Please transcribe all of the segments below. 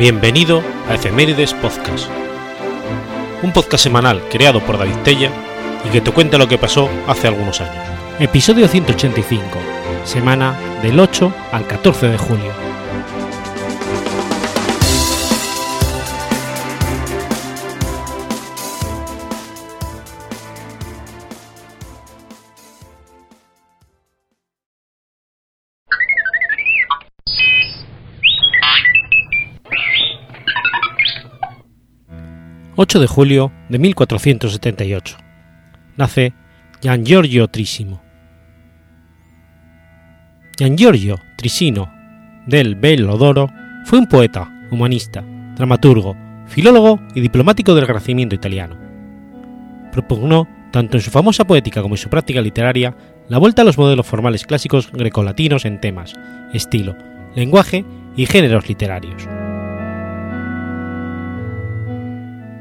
Bienvenido a Efemérides Podcast, un podcast semanal creado por David Tella y que te cuenta lo que pasó hace algunos años. Episodio 185, semana del 8 al 14 de julio. 8 de julio de 1478. Nace Gian Giorgio Trisimo. Gian Giorgio Trisino del Bellodoro fue un poeta, humanista, dramaturgo, filólogo y diplomático del Renacimiento italiano. Propugnó, tanto en su famosa poética como en su práctica literaria, la vuelta a los modelos formales clásicos grecolatinos en temas, estilo, lenguaje y géneros literarios.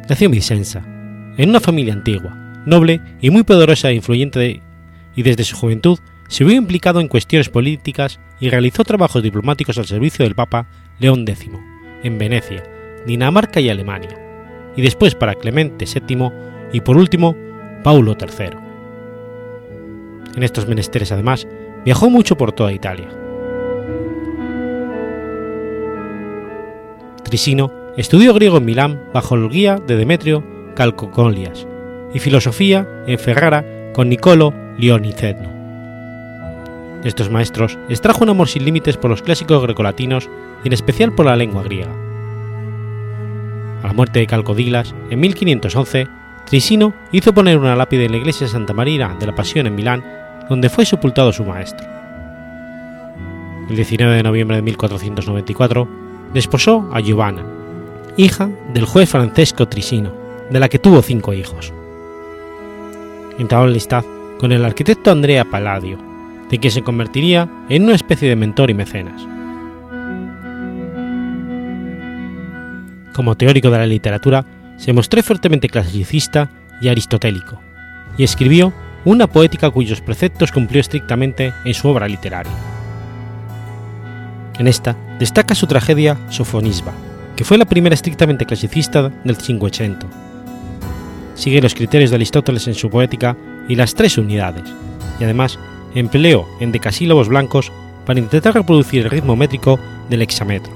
Nació en Vicenza, en una familia antigua, noble y muy poderosa e influyente, y desde su juventud se vio implicado en cuestiones políticas y realizó trabajos diplomáticos al servicio del Papa León X, en Venecia, Dinamarca y Alemania, y después para Clemente VII y por último Paulo III. En estos menesteres además viajó mucho por toda Italia. Trisino Estudió griego en Milán bajo el guía de Demetrio Calcocolias y filosofía en Ferrara con Nicolo Lionicetno. De estos maestros extrajo un amor sin límites por los clásicos grecolatinos y en especial por la lengua griega. A la muerte de Calcodilas, en 1511, Trisino hizo poner una lápide en la iglesia Santa María de la Pasión en Milán, donde fue sepultado su maestro. El 19 de noviembre de 1494, desposó a Giovanna, hija del juez Francesco Trisino, de la que tuvo cinco hijos. Entró en listad con el arquitecto Andrea Palladio, de quien se convertiría en una especie de mentor y mecenas. Como teórico de la literatura, se mostró fuertemente clasicista y aristotélico, y escribió una poética cuyos preceptos cumplió estrictamente en su obra literaria. En esta destaca su tragedia Sofonisba, que fue la primera estrictamente clasicista del Cinquecento. Sigue los criterios de Aristóteles en su poética y las tres unidades, y además empleó en decasílabos blancos para intentar reproducir el ritmo métrico del hexametro.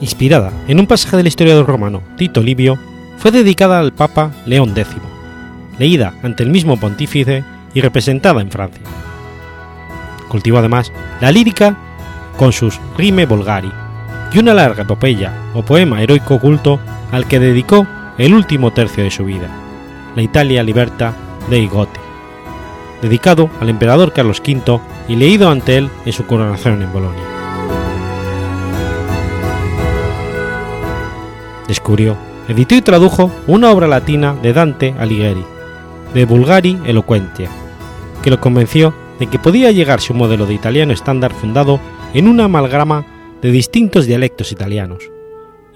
Inspirada en un pasaje del historiador romano Tito Livio, fue dedicada al Papa León X, leída ante el mismo pontífice y representada en Francia. Cultivó además la lírica con sus Rime Volgari, y una larga epopeya o poema heroico oculto al que dedicó el último tercio de su vida, la Italia Liberta dei Goti, dedicado al emperador Carlos V y leído ante él en su coronación en Bolonia. Descubrió, editó y tradujo una obra latina de Dante Alighieri, de Vulgari Eloquentia, que lo convenció de que podía llegarse un modelo de italiano estándar fundado en una amalgama de distintos dialectos italianos,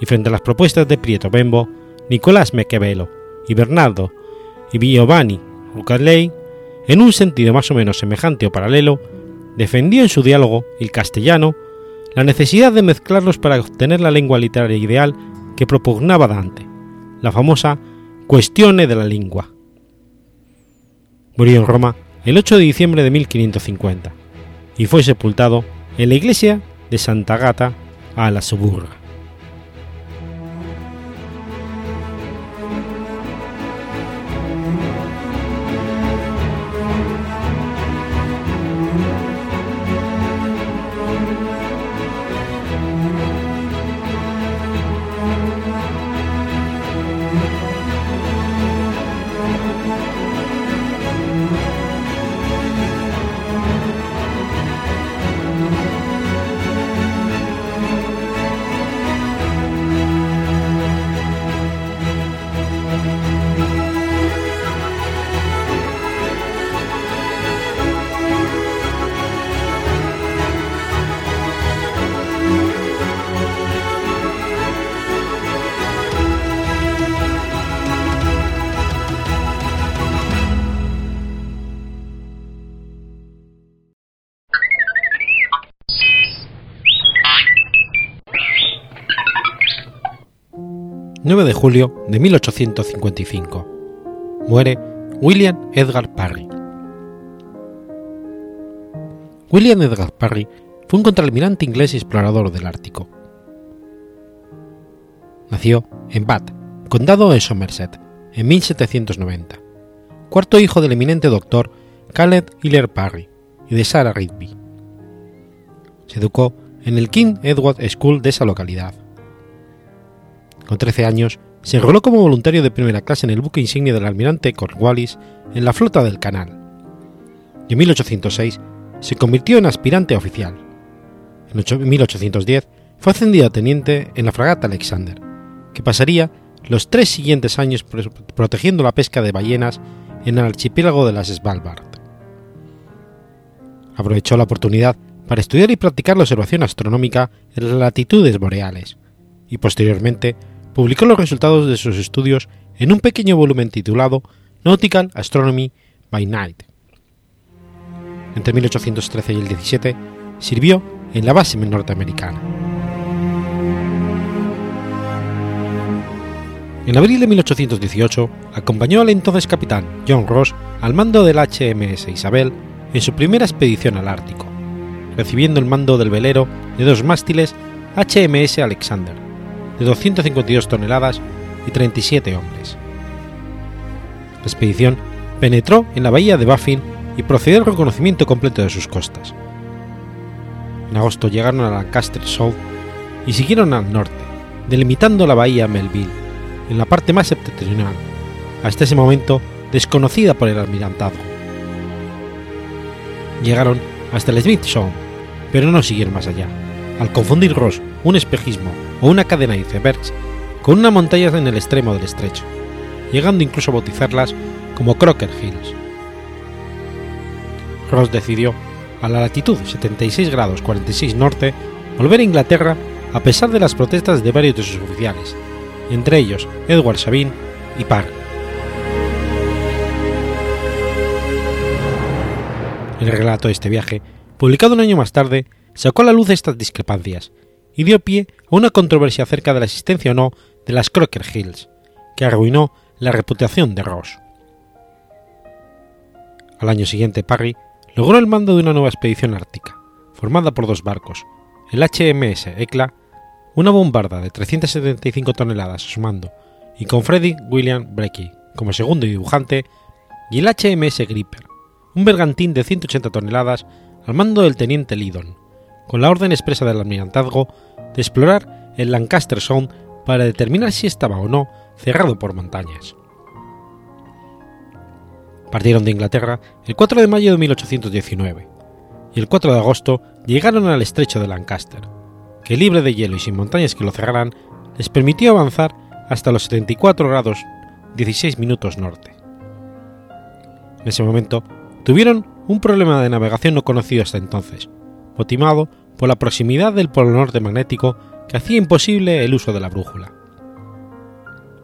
y frente a las propuestas de Pietro Bembo, Nicolás Maquiavelo y Bernardo y Giovanni Rucellai, en un sentido más o menos semejante o paralelo, defendió en su diálogo el castellano la necesidad de mezclarlos para obtener la lengua literaria ideal que propugnaba Dante, la famosa Cuestione de la lengua. Murió en Roma el 8 de diciembre de 1550 y fue sepultado en la iglesia de Santa Gata a la Suburra. Julio de 1855. Muere William Edgar Parry. William Edgar Parry fue un contraalmirante inglés y explorador del Ártico. Nació en Bath, condado de Somerset, en 1790, cuarto hijo del eminente doctor Caleb Hiller Parry y de Sarah Rigby. Se educó en el King Edward School de esa localidad. Con 13 años, se enroló como voluntario de primera clase en el buque insignia del almirante Cornwallis en la flota del Canal. Y en 1806 se convirtió en aspirante oficial. En 1810 fue ascendido a teniente en la fragata Alexander, que pasaría los tres siguientes años protegiendo la pesca de ballenas en el archipiélago de las Svalbard. Aprovechó la oportunidad para estudiar y practicar la observación astronómica en las latitudes boreales, y posteriormente publicó los resultados de sus estudios en un pequeño volumen titulado Nautical Astronomy by Night. Entre 1813 y el 17 sirvió en la base norteamericana. En abril de 1818 acompañó al entonces capitán John Ross al mando del HMS Isabel en su primera expedición al Ártico, recibiendo el mando del velero de dos mástiles HMS Alexander, de 252 toneladas y 37 hombres. La expedición penetró en la bahía de Baffin y procedió al reconocimiento completo de sus costas. En agosto llegaron a Lancaster Sound y siguieron al norte, delimitando la bahía Melville, en la parte más septentrional, hasta ese momento desconocida por el almirantazgo. Llegaron hasta el Smith Sound, pero no siguieron más allá, al confundir Ross un espejismo o una cadena de icebergs con una montaña en el extremo del estrecho, llegando incluso a bautizarlas como Crocker Hills. Ross decidió, a la latitud 76 grados 46 norte, volver a Inglaterra a pesar de las protestas de varios de sus oficiales, entre ellos Edward Sabine y Parr. El relato de este viaje, publicado un año más tarde, sacó a la luz estas discrepancias y dio pie a una controversia acerca de la existencia o no de las Crocker Hills, que arruinó la reputación de Ross. Al año siguiente, Parry logró el mando de una nueva expedición ártica, formada por dos barcos, el HMS Ecla, una bombarda de 375 toneladas a su mando, y con Frederick William Brecky como segundo dibujante, y el HMS Gripper, un bergantín de 180 toneladas al mando del teniente Lidon, con la orden expresa del almirantazgo de explorar el Lancaster Sound para determinar si estaba o no cerrado por montañas. Partieron de Inglaterra el 4 de mayo de 1819 y el 4 de agosto llegaron al estrecho de Lancaster, que libre de hielo y sin montañas que lo cerraran, les permitió avanzar hasta los 74 grados 16 minutos norte. En ese momento tuvieron un problema de navegación no conocido hasta entonces, motivado por la proximidad del polo norte magnético que hacía imposible el uso de la brújula.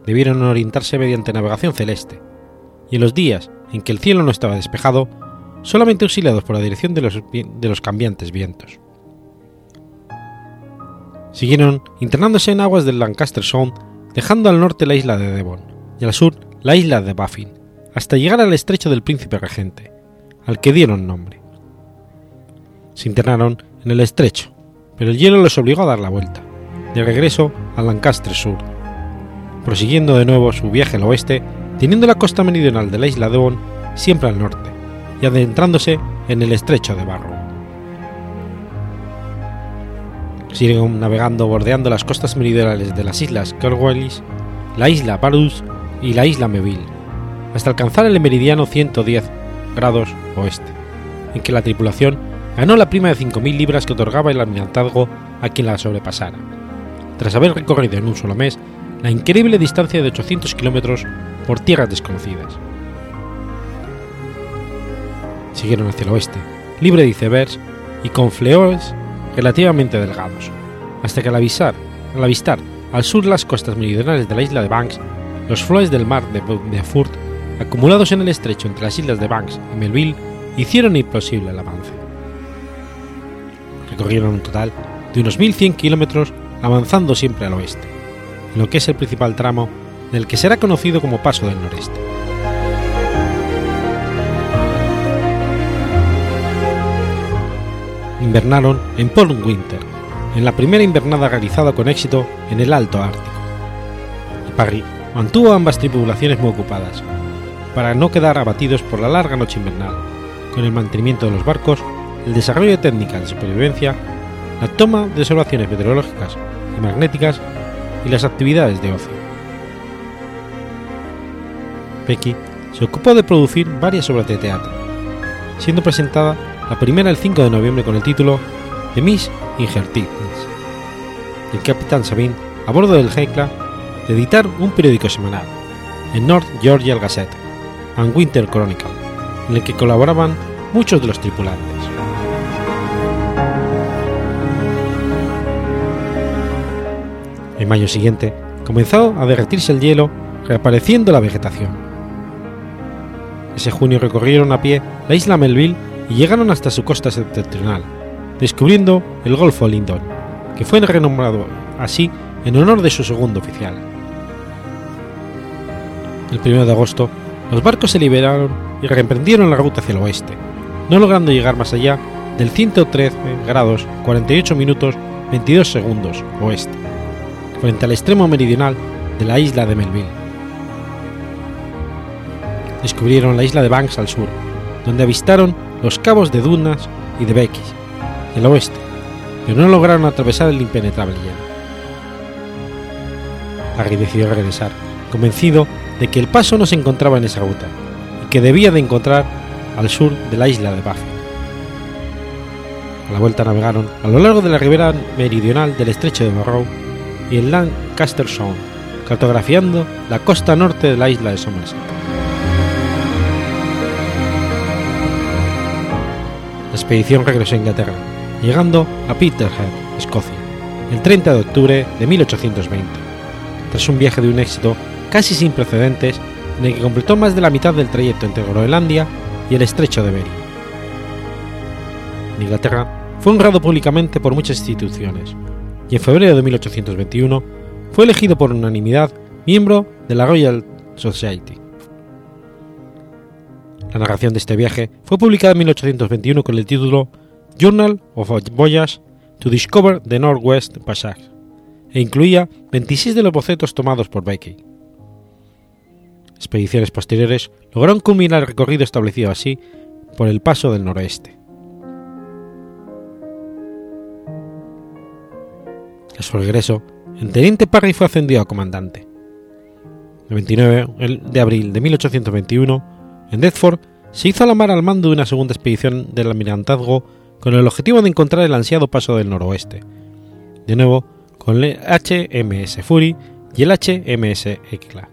Debieron orientarse mediante navegación celeste, y en los días en que el cielo no estaba despejado, solamente auxiliados por la dirección de los, de los cambiantes vientos. Siguieron internándose en aguas del Lancaster Sound, dejando al norte la isla de Devon y al sur la isla de Baffin, hasta llegar al estrecho del Príncipe Regente, al que dieron nombre. Se internaron en el estrecho, pero el hielo les obligó a dar la vuelta, de regreso al Lancaster Sur, prosiguiendo de nuevo su viaje al oeste, teniendo la costa meridional de la isla de Devon siempre al norte, y adentrándose en el estrecho de Barrow. Siguen navegando bordeando las costas meridionales de las islas Cornwallis, la isla Barus y la isla Melville, hasta alcanzar el meridiano 110 grados oeste, en que la tripulación ganó la prima de 5.000 libras que otorgaba el almirantazgo a quien la sobrepasara, tras haber recorrido en un solo mes la increíble distancia de 800 kilómetros por tierras desconocidas. Siguieron hacia el oeste, libre de icebergs y con fleores relativamente delgados, hasta que al avisar, al avistar al sur las costas meridionales de la isla de Banks, los flores del mar de Beaufort, acumulados en el estrecho entre las islas de Banks y Melville, hicieron imposible el avance. Recorrieron un total de unos 1.100 kilómetros avanzando siempre al oeste, en lo que es el principal tramo del que será conocido como Paso del Noreste. Invernaron en Port Winter, en la primera invernada realizada con éxito en el Alto Ártico. Y Parry mantuvo ambas tripulaciones muy ocupadas, para no quedar abatidos por la larga noche invernal, con el mantenimiento de los barcos, el desarrollo de técnicas de supervivencia, la toma de observaciones meteorológicas y magnéticas y las actividades de ocio. Becky se ocupó de producir varias obras de teatro, siendo presentada la primera el 5 de noviembre con el título The Miss in Her Teens. El capitán Sabine, a bordo del Hecla, de editar un periódico semanal, el North Georgia Gazette and Winter Chronicle, en el que colaboraban muchos de los tripulantes. Mayo siguiente comenzó a derretirse el hielo, reapareciendo la vegetación. Ese junio recorrieron a pie la isla Melville y llegaron hasta su costa septentrional, descubriendo el Golfo Lindon, que fue renombrado así en honor de su segundo oficial. El 1 de agosto, los barcos se liberaron y reemprendieron la ruta hacia el oeste, no logrando llegar más allá del 113 grados 48 minutos 22 segundos oeste, frente al extremo meridional de la isla de Melville. Descubrieron la isla de Banks al sur, donde avistaron los cabos de Dunas y de Becky, el oeste, pero no lograron atravesar el impenetrable hielo. Harry decidió regresar, convencido de que el paso no se encontraba en esa ruta y que debía de encontrar al sur de la isla de Baffin. A la vuelta navegaron a lo largo de la ribera meridional del estrecho de Monroe y el Lancaster Sound, cartografiando la costa norte de la isla de Somerset. La expedición regresó a Inglaterra, llegando a Peterhead, Escocia, el 30 de octubre de 1820, tras un viaje de un éxito casi sin precedentes en el que completó más de la mitad del trayecto entre Groenlandia y el estrecho de Bering. En Inglaterra fue honrado públicamente por muchas instituciones y en febrero de 1821 fue elegido por unanimidad miembro de la Royal Society. La narración de este viaje fue publicada en 1821 con el título Journal of a Voyage to Discover the Northwest Passage e incluía 26 de los bocetos tomados por Beatty. Expediciones posteriores lograron culminar el recorrido establecido así por el paso del noroeste. Su regreso, el teniente Parry fue ascendido a comandante. El 29 de abril de 1821, en Deptford, se hizo a la mar al mando de una segunda expedición del almirantazgo con el objetivo de encontrar el ansiado paso del noroeste, de nuevo con el HMS Fury y el HMS Ekla,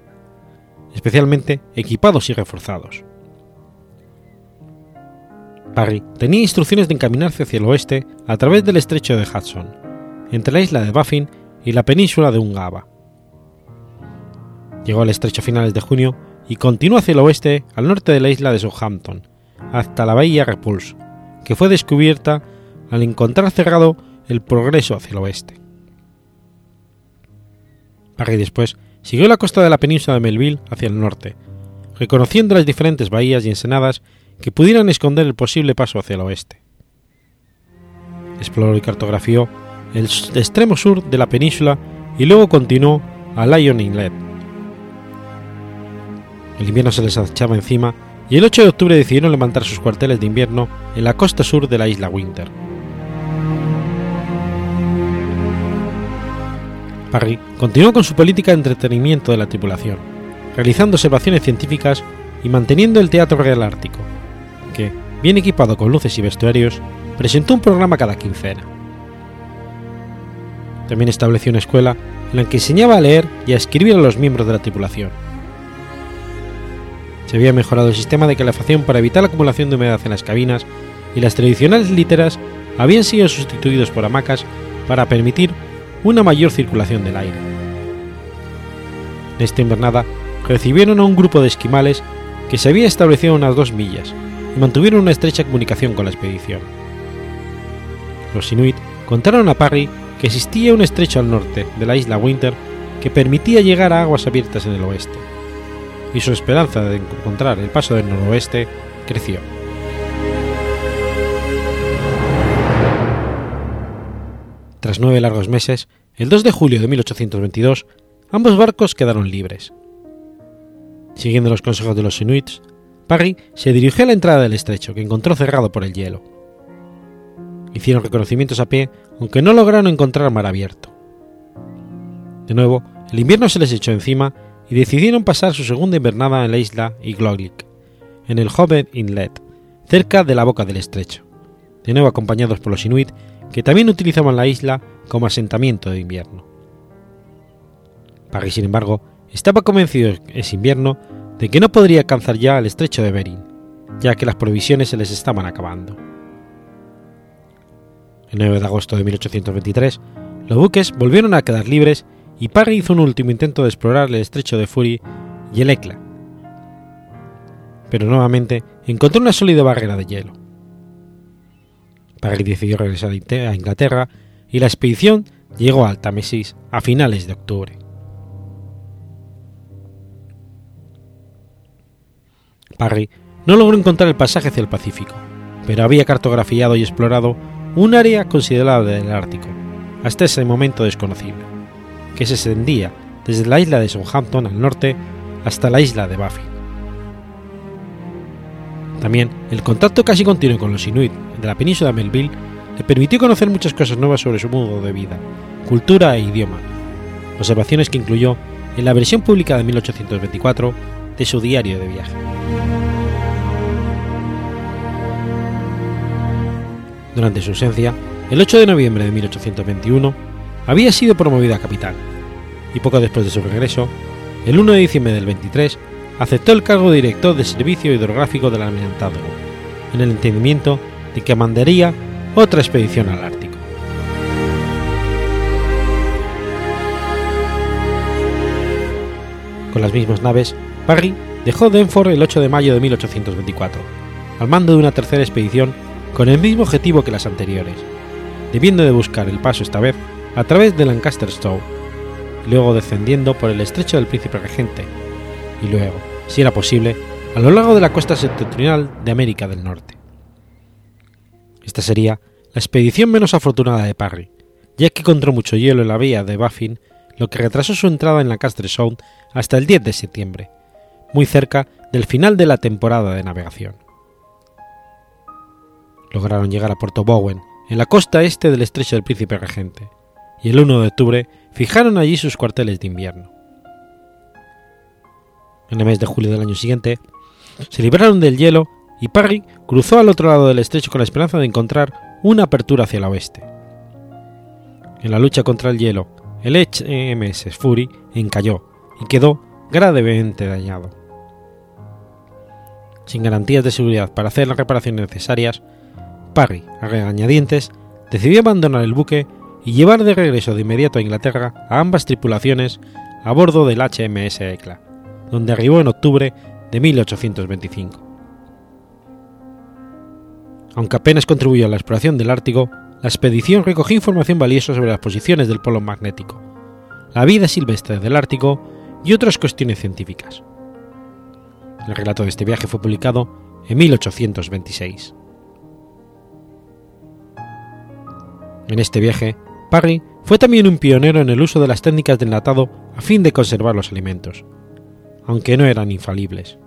especialmente equipados y reforzados. Parry tenía instrucciones de encaminarse hacia el oeste a través del estrecho de Hudson, entre la isla de Baffin y la península de Ungava. Llegó al estrecho a finales de junio y continuó hacia el oeste al norte de la isla de Southampton, hasta la bahía Repulse, que fue descubierta al encontrar cerrado el progreso hacia el oeste. Parry después siguió la costa de la península de Melville hacia el norte, reconociendo las diferentes bahías y ensenadas que pudieran esconder el posible paso hacia el oeste. Exploró y cartografió el extremo sur de la península y luego continuó a Lion Inlet. El invierno se les encima y el 8 de octubre decidieron levantar sus cuarteles de invierno en la costa sur de la isla Winter. Parry continuó con su política de entretenimiento de la tripulación, realizando observaciones científicas y manteniendo el Teatro Real Ártico, que, bien equipado con luces y vestuarios, presentó un programa cada quincena. También estableció una escuela en la que enseñaba a leer y a escribir a los miembros de la tripulación. Se había mejorado el sistema de calefacción para evitar la acumulación de humedad en las cabinas y las tradicionales literas habían sido sustituidos por hamacas para permitir una mayor circulación del aire. En esta invernada recibieron a un grupo de esquimales que se había establecido a unas dos millas y mantuvieron una estrecha comunicación con la expedición. Los Inuit contaron a Parry que existía un estrecho al norte de la isla Winter que permitía llegar a aguas abiertas en el oeste, y su esperanza de encontrar el paso del noroeste creció. Tras nueve largos meses, el 2 de julio de 1822, ambos barcos quedaron libres. Siguiendo los consejos de los inuits, Parry se dirigió a la entrada del estrecho, que encontró cerrado por el hielo. Hicieron reconocimientos a pie, aunque no lograron encontrar mar abierto. De nuevo, el invierno se les echó encima y decidieron pasar su segunda invernada en la isla Igloolik, en el Hobbit Inlet, cerca de la boca del estrecho, de nuevo acompañados por los inuit que también utilizaban la isla como asentamiento de invierno. Parry, sin embargo, estaba convencido ese invierno de que no podría alcanzar ya el estrecho de Bering, ya que las provisiones se les estaban acabando. El 9 de agosto de 1823, los buques volvieron a quedar libres y Parry hizo un último intento de explorar el estrecho de Fury y el Ekla, pero nuevamente encontró una sólida barrera de hielo. Parry decidió regresar a Inglaterra y la expedición llegó a Altamesis a finales de octubre. Parry no logró encontrar el pasaje hacia el Pacífico, pero había cartografiado y explorado un área considerable del Ártico, hasta ese momento desconocible, que se extendía desde la isla de Southampton al norte hasta la isla de Baffin. También el contacto casi continuo con los Inuit de la península de Melville le permitió conocer muchas cosas nuevas sobre su modo de vida, cultura e idioma, observaciones que incluyó en la versión publicada en 1824 de su diario de viaje. Durante su ausencia, el 8 de noviembre de 1821, había sido promovido a capitán, y poco después de su regreso, el 1 de diciembre del 23, aceptó el cargo de director de servicio hidrográfico del almirantazgo, en el entendimiento de que mandaría otra expedición al Ártico. Con las mismas naves, Parry dejó Denford el 8 de mayo de 1824, al mando de una tercera expedición con el mismo objetivo que las anteriores, debiendo de buscar el paso esta vez a través de Lancaster Stowe, luego descendiendo por el estrecho del Príncipe Regente, y luego, si era posible, a lo largo de la costa septentrional de América del Norte. Esta sería la expedición menos afortunada de Parry, ya que encontró mucho hielo en la vía de Baffin, lo que retrasó su entrada en Lancaster Sound hasta el 10 de septiembre, muy cerca del final de la temporada de navegación lograron llegar a Puerto Bowen, en la costa este del estrecho del Príncipe Regente, y el 1 de octubre fijaron allí sus cuarteles de invierno. En el mes de julio del año siguiente, se libraron del hielo y Parry cruzó al otro lado del estrecho con la esperanza de encontrar una apertura hacia el oeste. En la lucha contra el hielo, el HMS Fury encalló y quedó gravemente dañado. Sin garantías de seguridad para hacer las reparaciones necesarias, Parry, a regañadientes, decidió abandonar el buque y llevar de regreso de inmediato a Inglaterra a ambas tripulaciones a bordo del HMS Ecla, donde arribó en octubre de 1825. Aunque apenas contribuyó a la exploración del Ártico, la expedición recogió información valiosa sobre las posiciones del polo magnético, la vida silvestre del Ártico y otras cuestiones científicas. El relato de este viaje fue publicado en 1826. En este viaje, Parry fue también un pionero en el uso de las técnicas de enlatado a fin de conservar los alimentos, aunque no eran infalibles.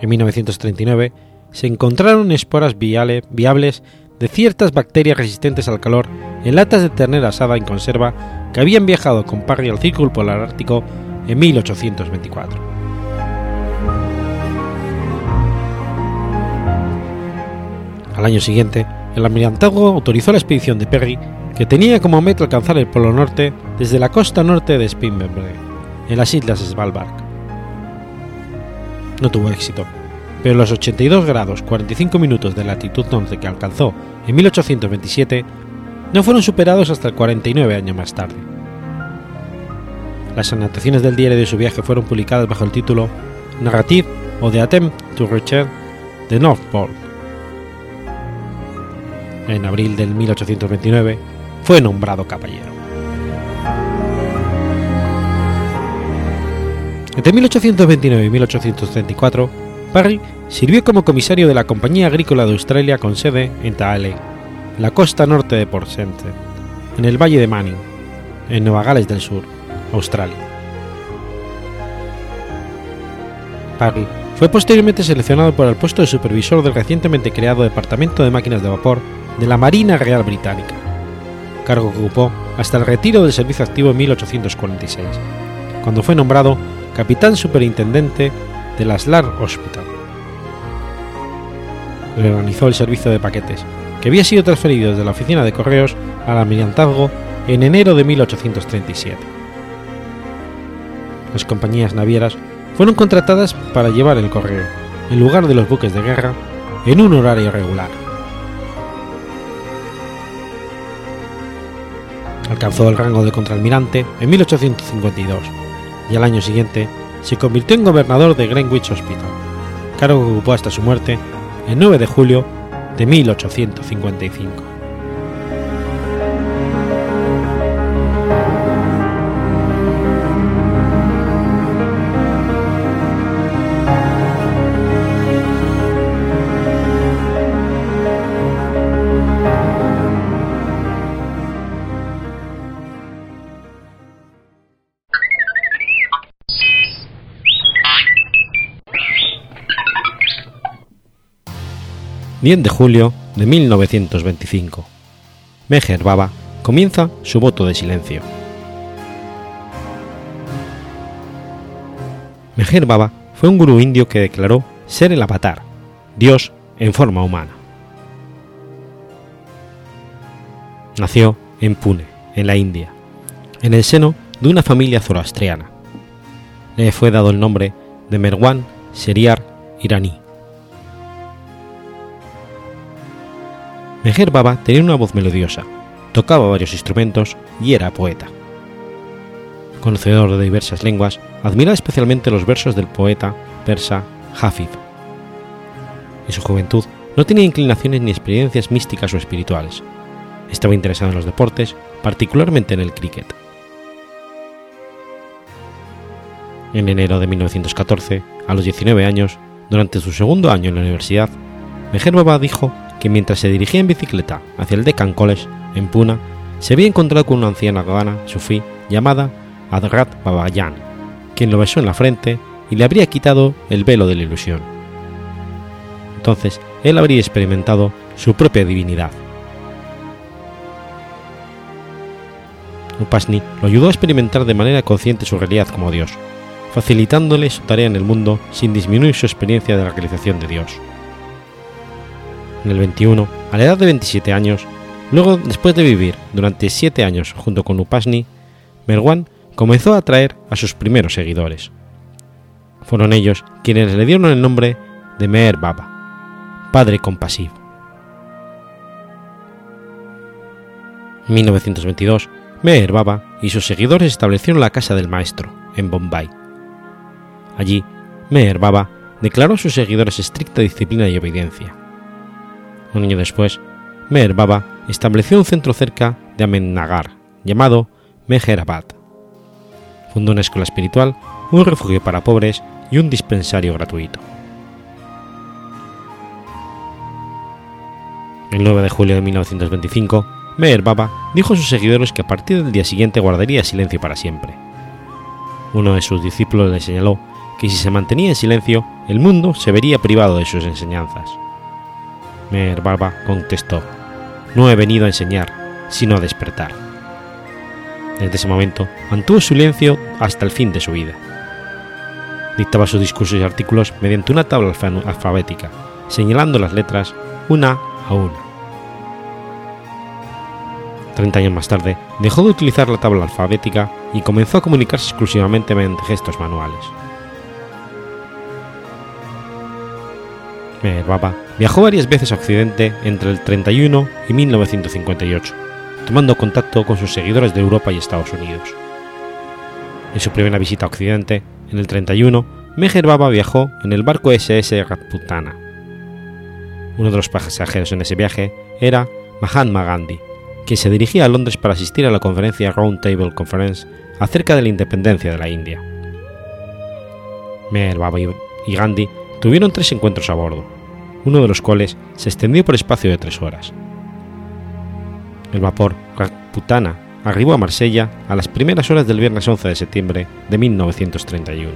En 1939 se encontraron esporas viables de ciertas bacterias resistentes al calor en latas de ternera asada en conserva que habían viajado con Parry al Círculo Polar Ártico en 1824. Al año siguiente, el almirantazgo autorizó la expedición de Perry, que tenía como meta alcanzar el Polo Norte desde la costa norte de Spinberg, en las islas Svalbard. No tuvo éxito, pero los 82 grados 45 minutos de latitud norte que alcanzó en 1827 no fueron superados hasta el 49 años más tarde. Las anotaciones del diario de su viaje fueron publicadas bajo el título Narrative of the Attempt to Return the North Pole en abril del 1829, fue nombrado caballero. Entre 1829 y 1834, Parry sirvió como comisario de la Compañía Agrícola de Australia con sede en Taale, la costa norte de Port St. en el Valle de Manning, en Nueva Gales del Sur, Australia. Parry fue posteriormente seleccionado para el puesto de supervisor del recientemente creado Departamento de Máquinas de Vapor de la Marina Real Británica, cargo que ocupó hasta el retiro del servicio activo en 1846, cuando fue nombrado capitán superintendente de la Slar Hospital. Reorganizó el servicio de paquetes, que había sido transferido desde la oficina de correos al almirantazgo en enero de 1837. Las compañías navieras fueron contratadas para llevar el correo, en lugar de los buques de guerra, en un horario regular. Alcanzó el rango de contraalmirante en 1852 y al año siguiente se convirtió en gobernador de Greenwich Hospital, cargo que ocupó hasta su muerte el 9 de julio de 1855. ...10 de julio de 1925. Meher Baba comienza su voto de silencio. Meher Baba fue un gurú indio que declaró ser el avatar, Dios en forma humana. Nació en Pune, en la India, en el seno de una familia zoroastriana. Le fue dado el nombre de Merwan Seriar iraní. Meher Baba tenía una voz melodiosa, tocaba varios instrumentos y era poeta. Conocedor de diversas lenguas, admiraba especialmente los versos del poeta persa Hafid. En su juventud no tenía inclinaciones ni experiencias místicas o espirituales. Estaba interesado en los deportes, particularmente en el cricket. En enero de 1914, a los 19 años, durante su segundo año en la universidad, Meher Baba dijo que mientras se dirigía en bicicleta hacia el Deccan College, en Puna, se había encontrado con una anciana gana sufí llamada Adrat Babayan, quien lo besó en la frente y le habría quitado el velo de la ilusión. Entonces él habría experimentado su propia divinidad. Upasni lo ayudó a experimentar de manera consciente su realidad como Dios, facilitándole su tarea en el mundo sin disminuir su experiencia de la realización de Dios en el 21, a la edad de 27 años, luego después de vivir durante 7 años junto con Upasni, Merwan comenzó a atraer a sus primeros seguidores. Fueron ellos quienes le dieron el nombre de Meher Baba, Padre Compasivo. En 1922, Meher Baba y sus seguidores establecieron la Casa del Maestro, en Bombay. Allí, Meher Baba declaró a sus seguidores estricta disciplina y obediencia un año después, Meher Baba estableció un centro cerca de Ahmednagar llamado Meherabad. Fundó una escuela espiritual, un refugio para pobres y un dispensario gratuito. El 9 de julio de 1925, Meher Baba dijo a sus seguidores que a partir del día siguiente guardaría silencio para siempre. Uno de sus discípulos le señaló que si se mantenía en silencio, el mundo se vería privado de sus enseñanzas. Meher Baba contestó, No he venido a enseñar, sino a despertar. Desde ese momento mantuvo silencio hasta el fin de su vida. Dictaba sus discursos y artículos mediante una tabla alfabética, señalando las letras una a una. Treinta años más tarde, dejó de utilizar la tabla alfabética y comenzó a comunicarse exclusivamente mediante gestos manuales. Meher Baba viajó varias veces a Occidente entre el 31 y 1958, tomando contacto con sus seguidores de Europa y Estados Unidos. En su primera visita a Occidente, en el 31, Meher Baba viajó en el barco SS Ratputana. Uno de los pasajeros en ese viaje era Mahatma Gandhi, quien se dirigía a Londres para asistir a la conferencia Round Table Conference acerca de la independencia de la India. Meher Baba y Gandhi tuvieron tres encuentros a bordo, uno de los cuales se extendió por espacio de tres horas. El vapor Rajputana arribó a Marsella a las primeras horas del viernes 11 de septiembre de 1931.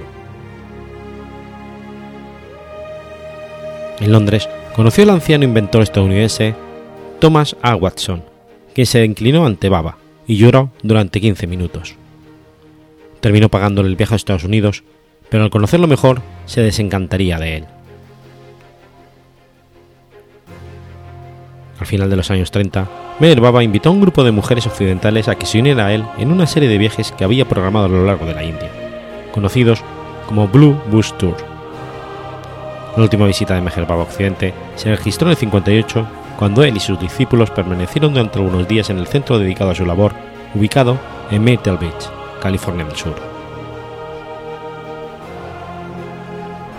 En Londres conoció al anciano inventor estadounidense Thomas A. Watson, quien se inclinó ante Baba y lloró durante 15 minutos. Terminó pagándole el viaje a Estados Unidos, pero al conocerlo mejor se desencantaría de él. Al final de los años 30, Meher Baba invitó a un grupo de mujeres occidentales a que se uniera a él en una serie de viajes que había programado a lo largo de la India, conocidos como Blue Bush Tour. La última visita de Meher Baba a Occidente se registró en el 58 cuando él y sus discípulos permanecieron durante algunos días en el centro dedicado a su labor, ubicado en Myrtle Beach, California del Sur.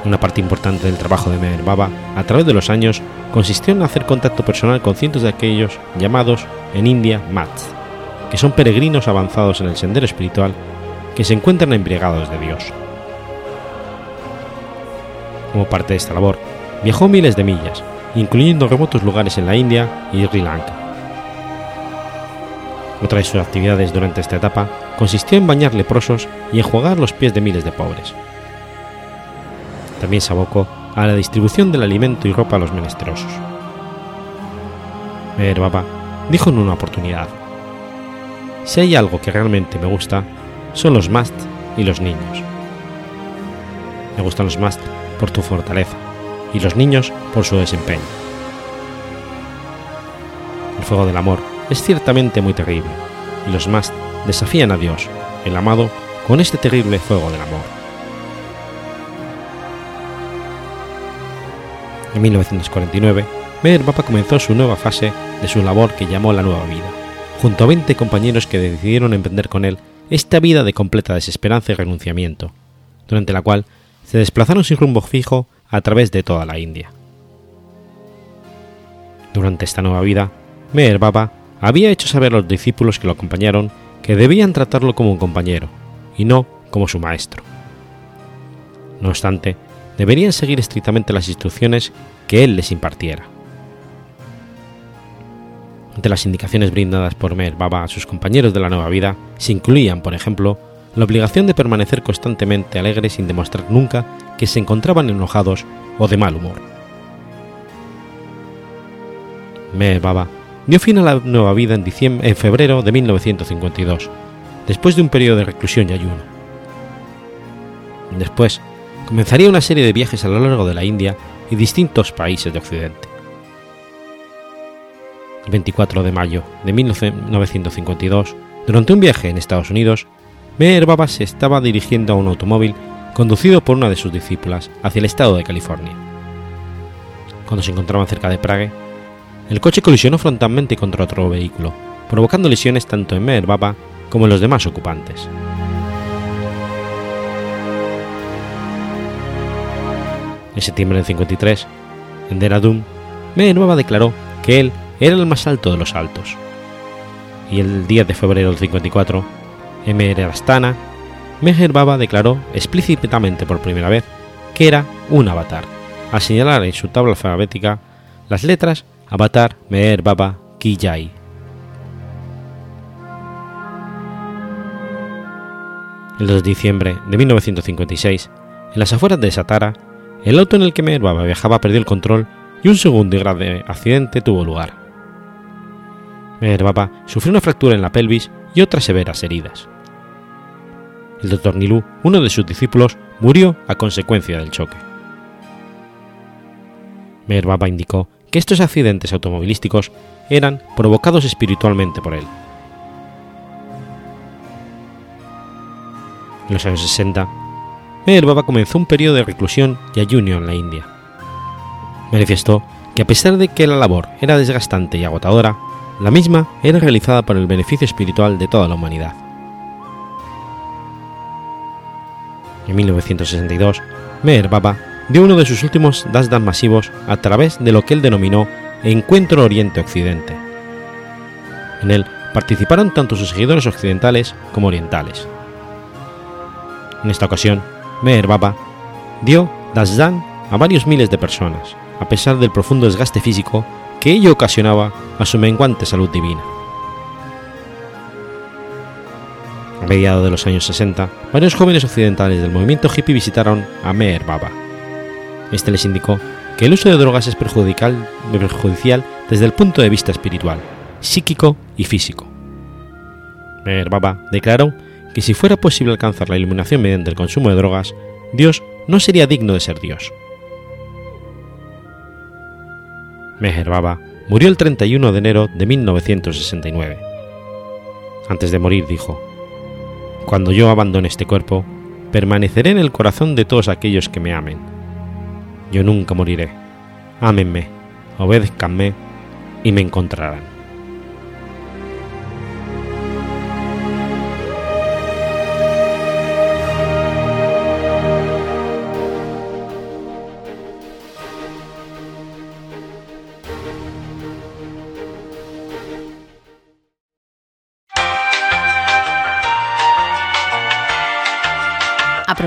Una parte importante del trabajo de Meher Baba a través de los años consistió en hacer contacto personal con cientos de aquellos llamados en India Mats, que son peregrinos avanzados en el sendero espiritual que se encuentran embriagados de Dios. Como parte de esta labor, viajó miles de millas, incluyendo remotos lugares en la India y Sri Lanka. Otra de sus actividades durante esta etapa consistió en bañar leprosos y enjuagar los pies de miles de pobres. También se abocó a la distribución del alimento y ropa a los menesterosos. Meher Baba dijo en una oportunidad: Si hay algo que realmente me gusta, son los mast y los niños. Me gustan los mast por tu fortaleza y los niños por su desempeño. El fuego del amor es ciertamente muy terrible y los mast desafían a Dios, el amado, con este terrible fuego del amor. En 1949, Meher Baba comenzó su nueva fase de su labor que llamó la nueva vida, junto a 20 compañeros que decidieron emprender con él esta vida de completa desesperanza y renunciamiento, durante la cual se desplazaron sin rumbo fijo a través de toda la India. Durante esta nueva vida, Meher Baba había hecho saber a los discípulos que lo acompañaron que debían tratarlo como un compañero y no como su maestro. No obstante, deberían seguir estrictamente las instrucciones que él les impartiera. Entre las indicaciones brindadas por Mer Baba a sus compañeros de la nueva vida se incluían, por ejemplo, la obligación de permanecer constantemente alegres sin demostrar nunca que se encontraban enojados o de mal humor. Mer Baba dio fin a la nueva vida en, en febrero de 1952, después de un periodo de reclusión y ayuno. Después comenzaría una serie de viajes a lo largo de la India y distintos países de Occidente. El 24 de mayo de 1952, durante un viaje en Estados Unidos, Meher Baba se estaba dirigiendo a un automóvil conducido por una de sus discípulas hacia el estado de California. Cuando se encontraban cerca de Prague, el coche colisionó frontalmente contra otro vehículo, provocando lesiones tanto en Meher Baba como en los demás ocupantes. En septiembre del 53, en Dehradun, Meher Baba declaró que él era el más alto de los altos. Y el 10 de febrero del 54, en Meherastana, Meher Baba declaró explícitamente por primera vez que era un avatar, al señalar en su tabla alfabética las letras Avatar Meher Baba Kijai. El 2 de diciembre de 1956, en las afueras de Satara, el auto en el que Meher Baba viajaba perdió el control y un segundo y grave accidente tuvo lugar. Meher Baba sufrió una fractura en la pelvis y otras severas heridas. El doctor Nilu, uno de sus discípulos, murió a consecuencia del choque. Meher Baba indicó que estos accidentes automovilísticos eran provocados espiritualmente por él. En los años 60, Meher Baba comenzó un periodo de reclusión y ayuno en la India. Manifestó que a pesar de que la labor era desgastante y agotadora, la misma era realizada por el beneficio espiritual de toda la humanidad. En 1962, Meher Baba dio uno de sus últimos dasdas masivos a través de lo que él denominó Encuentro Oriente-Occidente. En él participaron tanto sus seguidores occidentales como orientales. En esta ocasión, Meher Baba dio Dasdan a varios miles de personas, a pesar del profundo desgaste físico que ello ocasionaba a su menguante salud divina. A mediados de los años 60, varios jóvenes occidentales del movimiento hippie visitaron a Meher Baba. Este les indicó que el uso de drogas es perjudicial, perjudicial desde el punto de vista espiritual, psíquico y físico. Meher Baba declaró que si fuera posible alcanzar la iluminación mediante el consumo de drogas, Dios no sería digno de ser Dios. Meher Baba murió el 31 de enero de 1969. Antes de morir dijo, Cuando yo abandone este cuerpo, permaneceré en el corazón de todos aquellos que me amen. Yo nunca moriré. Ámenme, obedezcanme y me encontrarán.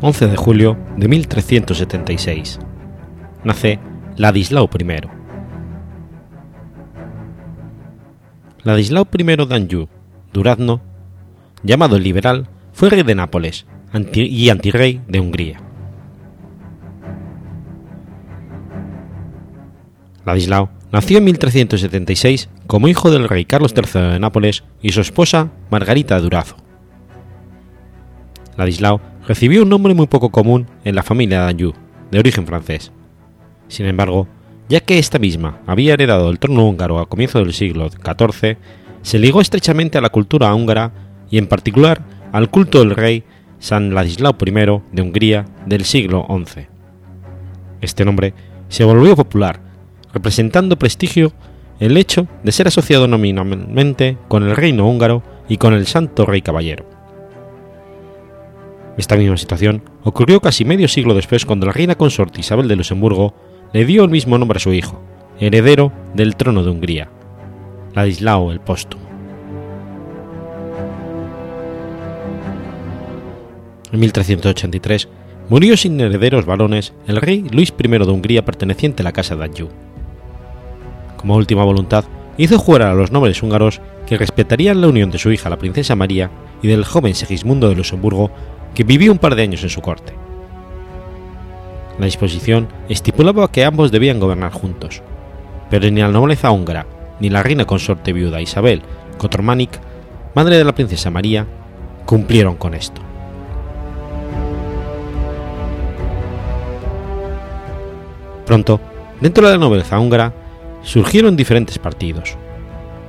11 de julio de 1376. Nace Ladislao I. Ladislao I d'Anjou, Durazno, llamado el liberal, fue rey de Nápoles y antirrey de Hungría. Ladislao nació en 1376 como hijo del rey Carlos III de Nápoles y su esposa Margarita de Durazo. Ladislao recibió un nombre muy poco común en la familia de Anjou, de origen francés. Sin embargo, ya que esta misma había heredado el trono húngaro a comienzos del siglo XIV, se ligó estrechamente a la cultura húngara y en particular al culto del rey San Ladislao I de Hungría del siglo XI. Este nombre se volvió popular, representando prestigio el hecho de ser asociado nominalmente con el reino húngaro y con el Santo Rey Caballero. Esta misma situación ocurrió casi medio siglo después cuando la reina consorte Isabel de Luxemburgo le dio el mismo nombre a su hijo, heredero del trono de Hungría, Ladislao el Póstumo. En 1383 murió sin herederos varones el rey Luis I de Hungría perteneciente a la casa de Anjou. Como última voluntad, hizo jurar a los nobles húngaros que respetarían la unión de su hija la princesa María y del joven Segismundo de Luxemburgo que vivió un par de años en su corte. La disposición estipulaba que ambos debían gobernar juntos, pero ni la nobleza húngara ni la reina consorte viuda Isabel Kotormanik, madre de la princesa María, cumplieron con esto. Pronto, dentro de la nobleza húngara, surgieron diferentes partidos,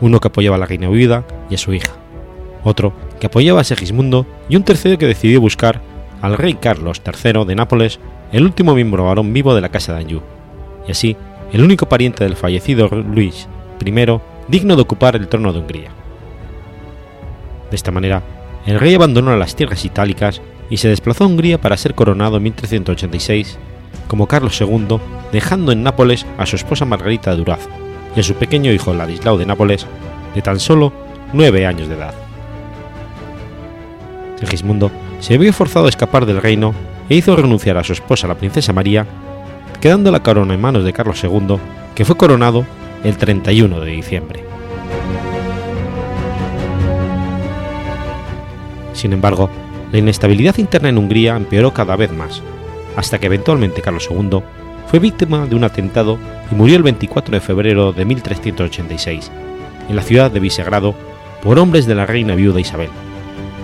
uno que apoyaba a la reina viuda y a su hija, otro que apoyaba a Segismundo y un tercero que decidió buscar al rey Carlos III de Nápoles, el último miembro varón vivo de la casa de Anjou, y así el único pariente del fallecido Luis I digno de ocupar el trono de Hungría. De esta manera, el rey abandonó las tierras itálicas y se desplazó a Hungría para ser coronado en 1386 como Carlos II, dejando en Nápoles a su esposa Margarita de Durazzo y a su pequeño hijo Ladislao de Nápoles, de tan solo nueve años de edad. Segismundo se vio forzado a escapar del reino e hizo renunciar a su esposa la princesa María, quedando la corona en manos de Carlos II, que fue coronado el 31 de diciembre. Sin embargo, la inestabilidad interna en Hungría empeoró cada vez más, hasta que eventualmente Carlos II fue víctima de un atentado y murió el 24 de febrero de 1386, en la ciudad de Visegrado, por hombres de la reina viuda Isabel,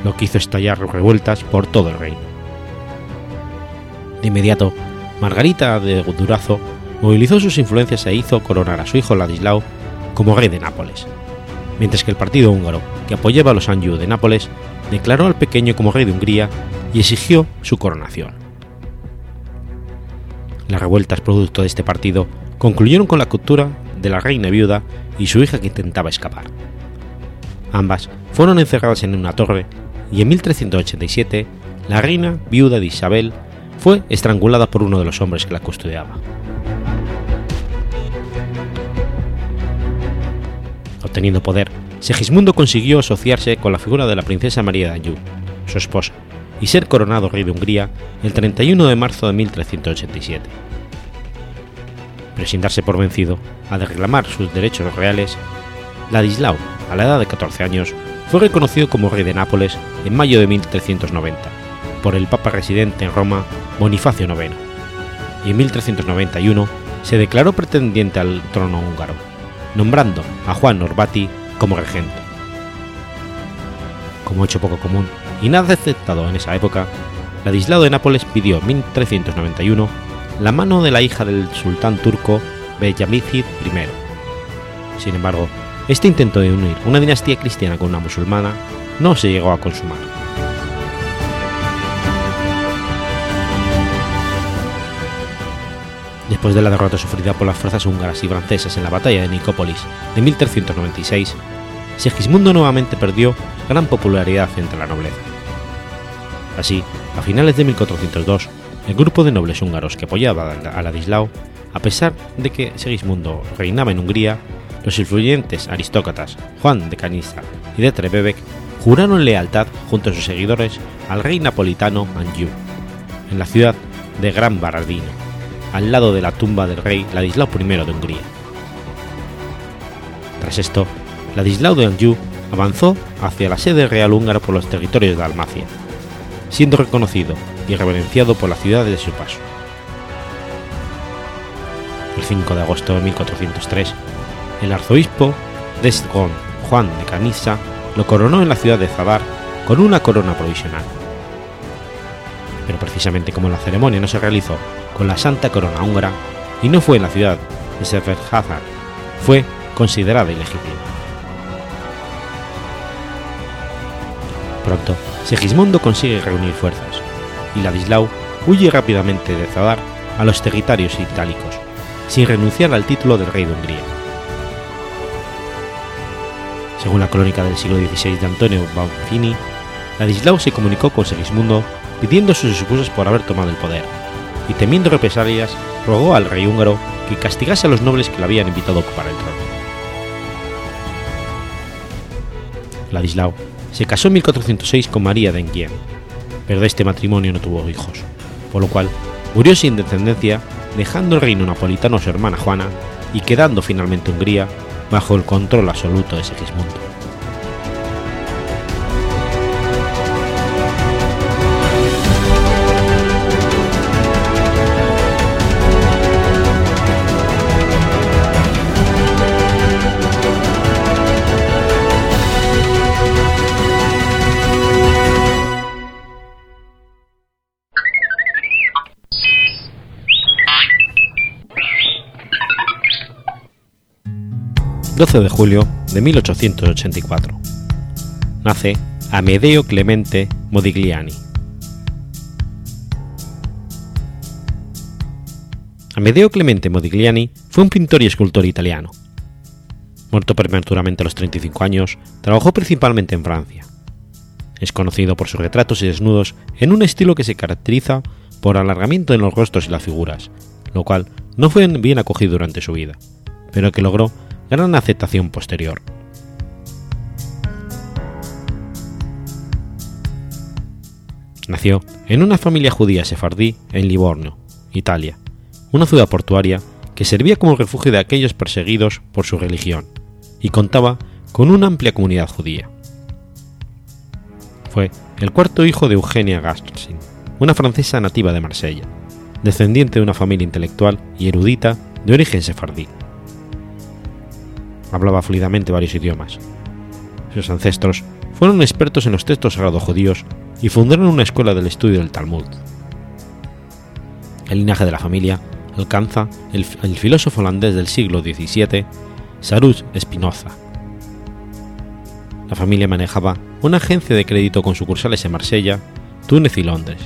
lo que hizo estallar revueltas por todo el reino. De inmediato, Margarita de Durazo movilizó sus influencias e hizo coronar a su hijo Ladislao como rey de Nápoles, mientras que el partido húngaro, que apoyaba a los Anjou de Nápoles, declaró al pequeño como rey de Hungría y exigió su coronación. Las revueltas producto de este partido concluyeron con la captura de la reina viuda y su hija que intentaba escapar. Ambas fueron encerradas en una torre y en 1387 la reina viuda de Isabel fue estrangulada por uno de los hombres que la custodiaba. Obteniendo poder, Segismundo consiguió asociarse con la figura de la princesa María de Anjou, su esposa, y ser coronado rey de Hungría el 31 de marzo de 1387. Pero por vencido, al reclamar sus derechos reales, Ladislao, a la edad de 14 años, fue reconocido como rey de Nápoles en mayo de 1390 por el Papa residente en Roma, Bonifacio IX, y en 1391 se declaró pretendiente al trono húngaro, nombrando a Juan Orbati como regente. Como hecho poco común y nada aceptado en esa época, Ladislao de Nápoles pidió en 1391 la mano de la hija del sultán turco Beyamicid I. Sin embargo, este intento de unir una dinastía cristiana con una musulmana no se llegó a consumar. Después de la derrota sufrida por las fuerzas húngaras y francesas en la batalla de Nicópolis de 1396, Sigismundo nuevamente perdió gran popularidad entre la nobleza. Así, a finales de 1402, el grupo de nobles húngaros que apoyaba a Ladislao, a pesar de que Sigismundo reinaba en Hungría, los influyentes aristócratas Juan de Canisa y de Trebebec juraron lealtad junto a sus seguidores al rey napolitano Anjou, en la ciudad de Gran Barardino, al lado de la tumba del rey Ladislao I de Hungría. Tras esto, Ladislao de Anjou avanzó hacia la sede real húngara por los territorios de Dalmacia, siendo reconocido y reverenciado por la ciudad de su paso. El 5 de agosto de 1403, el arzobispo de Estgón, Juan de Canisa, lo coronó en la ciudad de Zadar con una corona provisional. Pero precisamente como la ceremonia no se realizó con la Santa Corona húngara y no fue en la ciudad de Seferhazar, fue considerada ilegítima. Pronto, Segismundo consigue reunir fuerzas, y Ladislao huye rápidamente de Zadar a los territorios itálicos, sin renunciar al título de rey de Hungría. Según la crónica del siglo XVI de Antonio Banfini, Ladislao se comunicó con Segismundo pidiendo sus excusas por haber tomado el poder, y temiendo represalias, rogó al rey húngaro que castigase a los nobles que le habían invitado a ocupar el trono. Ladislao se casó en 1406 con María de Enghien, pero de este matrimonio no tuvo hijos, por lo cual murió sin descendencia, dejando el reino napolitano a su hermana Juana y quedando finalmente Hungría bajo el control absoluto de Segismundo. 12 de julio de 1884. Nace Amedeo Clemente Modigliani. Amedeo Clemente Modigliani fue un pintor y escultor italiano. Muerto prematuramente a los 35 años, trabajó principalmente en Francia. Es conocido por sus retratos y desnudos en un estilo que se caracteriza por alargamiento en los rostros y las figuras, lo cual no fue bien acogido durante su vida, pero que logró gran aceptación posterior. Nació en una familia judía sefardí en Livorno, Italia, una ciudad portuaria que servía como refugio de aquellos perseguidos por su religión y contaba con una amplia comunidad judía. Fue el cuarto hijo de Eugenia Gassin, una francesa nativa de Marsella, descendiente de una familia intelectual y erudita de origen sefardí. Hablaba fluidamente varios idiomas. Sus ancestros fueron expertos en los textos sagrados judíos y fundaron una escuela del estudio del Talmud. El linaje de la familia alcanza el, filósofo holandés del siglo XVII, Sarus Spinoza. La familia manejaba una agencia de crédito con sucursales en Marsella, Túnez y Londres,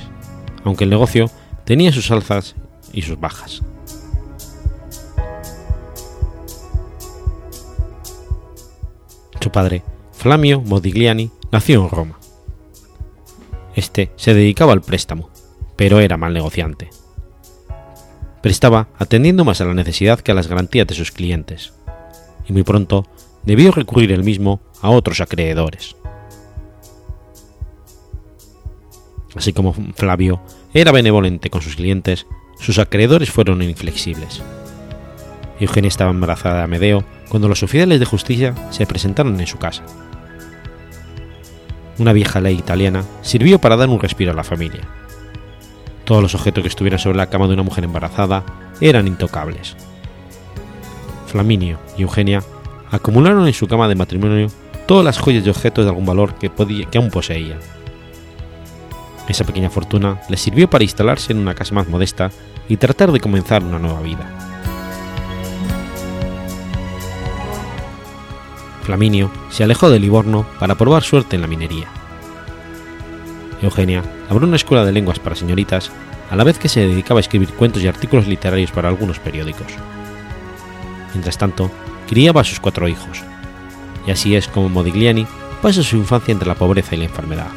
aunque el negocio tenía sus alzas y sus bajas. Su padre, Flamio Modigliani, nació en Roma. Este se dedicaba al préstamo, pero era mal negociante. Prestaba atendiendo más a la necesidad que a las garantías de sus clientes, y muy pronto debió recurrir él mismo a otros acreedores. Así como Flavio era benevolente con sus clientes, sus acreedores fueron inflexibles. Eugenia estaba embarazada de Amedeo cuando los oficiales de justicia se presentaron en su casa. Una vieja ley italiana sirvió para dar un respiro a la familia. Todos los objetos que estuvieran sobre la cama de una mujer embarazada eran intocables. Flaminio y Eugenia acumularon en su cama de matrimonio todas las joyas y objetos de algún valor que, que aún poseía. Esa pequeña fortuna les sirvió para instalarse en una casa más modesta y tratar de comenzar una nueva vida. Flaminio se alejó de Livorno para probar suerte en la minería. Eugenia abrió una escuela de lenguas para señoritas, a la vez que se dedicaba a escribir cuentos y artículos literarios para algunos periódicos. Mientras tanto, criaba a sus cuatro hijos, y así es como Modigliani pasa su infancia entre la pobreza y la enfermedad.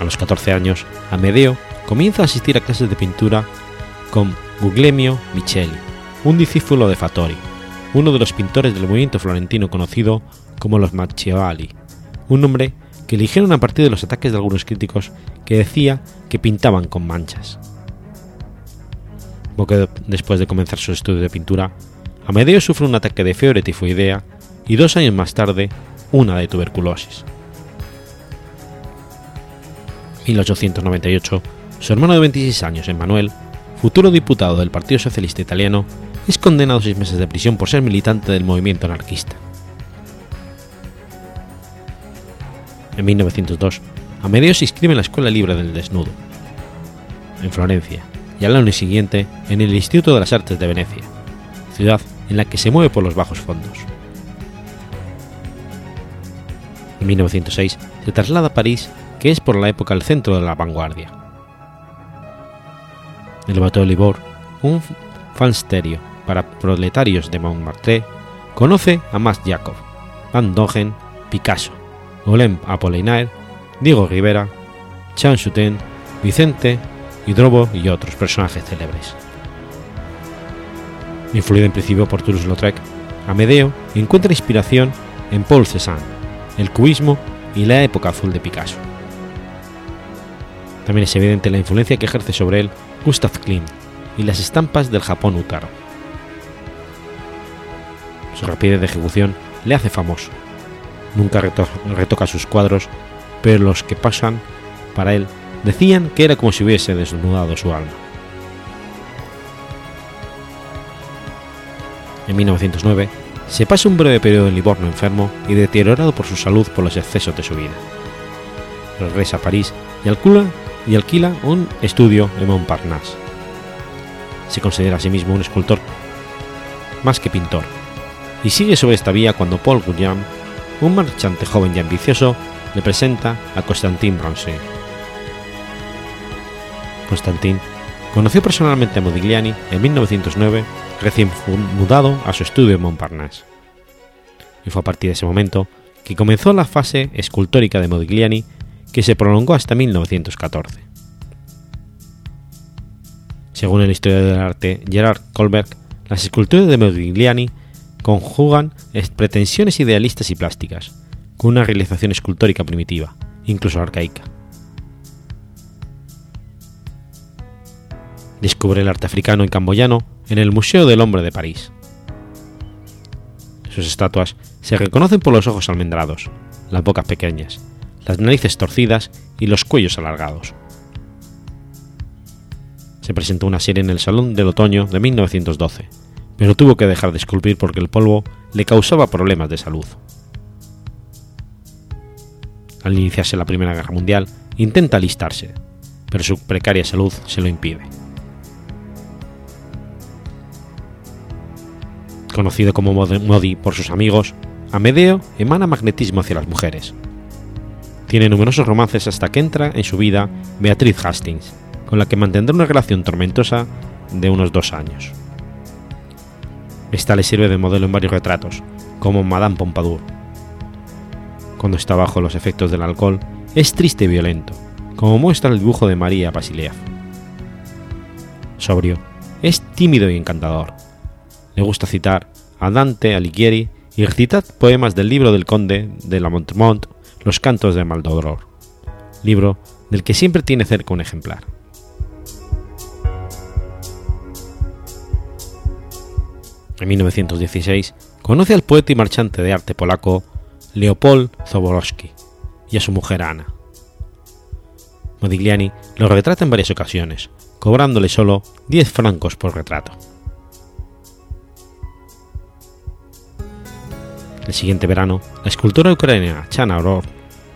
A los 14 años, Amedeo comienza a asistir a clases de pintura con Guglielmo Micheli, un discípulo de Fattori, uno de los pintores del movimiento florentino conocido como los Macchiavelli, un nombre que eligieron a partir de los ataques de algunos críticos que decía que pintaban con manchas. Poco después de comenzar sus estudios de pintura, Amedeo sufre un ataque de fiebre tifoidea y dos años más tarde, una de tuberculosis. 1898, su hermano de 26 años, Emmanuel, futuro diputado del Partido Socialista Italiano, es condenado a seis meses de prisión por ser militante del movimiento anarquista. En 1902, Amedeo se inscribe en la Escuela Libre del Desnudo, en Florencia, y al año siguiente en el Instituto de las Artes de Venecia, ciudad en la que se mueve por los bajos fondos. En 1906 se traslada a París, que es por la época el centro de la vanguardia. El Bateau Libor, un fansterio para proletarios de Montmartre, conoce a Max Jacob, Van Dongen, Picasso, Olem Apollinaire, Diego Rivera, Chan Chuten, Vicente Hidrobo y otros personajes célebres. Influido en principio por Toulouse-Lautrec, Amedeo encuentra inspiración en Paul Cézanne, el cubismo y la época azul de Picasso. También es evidente la influencia que ejerce sobre él Gustav Klimt y las estampas del Japón Utaro. Su rapidez de ejecución le hace famoso. Nunca retoca sus cuadros, pero los que pasan para él decían que era como si hubiese desnudado su alma. En 1909 se pasa un breve periodo en Livorno enfermo y deteriorado por su salud por los excesos de su vida. Regresa a París y alquila, y alquila un estudio en Montparnasse. Se considera a sí mismo un escultor más que pintor, y sigue sobre esta vía cuando Paul Gauguin, un marchante joven y ambicioso, le presenta a Constantin Bronce. Constantin conoció personalmente a Modigliani en 1909, recién mudado a su estudio en Montparnasse. Y fue a partir de ese momento que comenzó la fase escultórica de Modigliani, que se prolongó hasta 1914. Según el historiador del arte Gerard Kolberg, las esculturas de Modigliani conjugan pretensiones idealistas y plásticas, con una realización escultórica primitiva, incluso arcaica. Descubre el arte africano y camboyano en el Museo del Hombre de París. Sus estatuas se reconocen por los ojos almendrados, las bocas pequeñas, las narices torcidas y los cuellos alargados. Se presentó una serie en el Salón del Otoño de 1912, pero tuvo que dejar de esculpir porque el polvo le causaba problemas de salud. Al iniciarse la Primera Guerra Mundial, intenta alistarse, pero su precaria salud se lo impide. Conocido como Modi por sus amigos, Amedeo emana magnetismo hacia las mujeres. Tiene numerosos romances hasta que entra en su vida Beatriz Hastings, con la que mantendrá una relación tormentosa de unos dos años. Esta le sirve de modelo en varios retratos, como Madame Pompadour. Cuando está bajo los efectos del alcohol, es triste y violento, como muestra el dibujo de María Basiliev. Sobrio, es tímido y encantador. Le gusta citar a Dante Alighieri y recitar poemas del libro del conde de la Montemont, Los cantos de Maldoror, libro del que siempre tiene cerca un ejemplar. En 1916 conoce al poeta y marchante de arte polaco Leopold Zoborowski y a su mujer Ana. Modigliani lo retrata en varias ocasiones, cobrándole solo 10 francos por retrato. El siguiente verano, la escultora ucraniana Chana Oror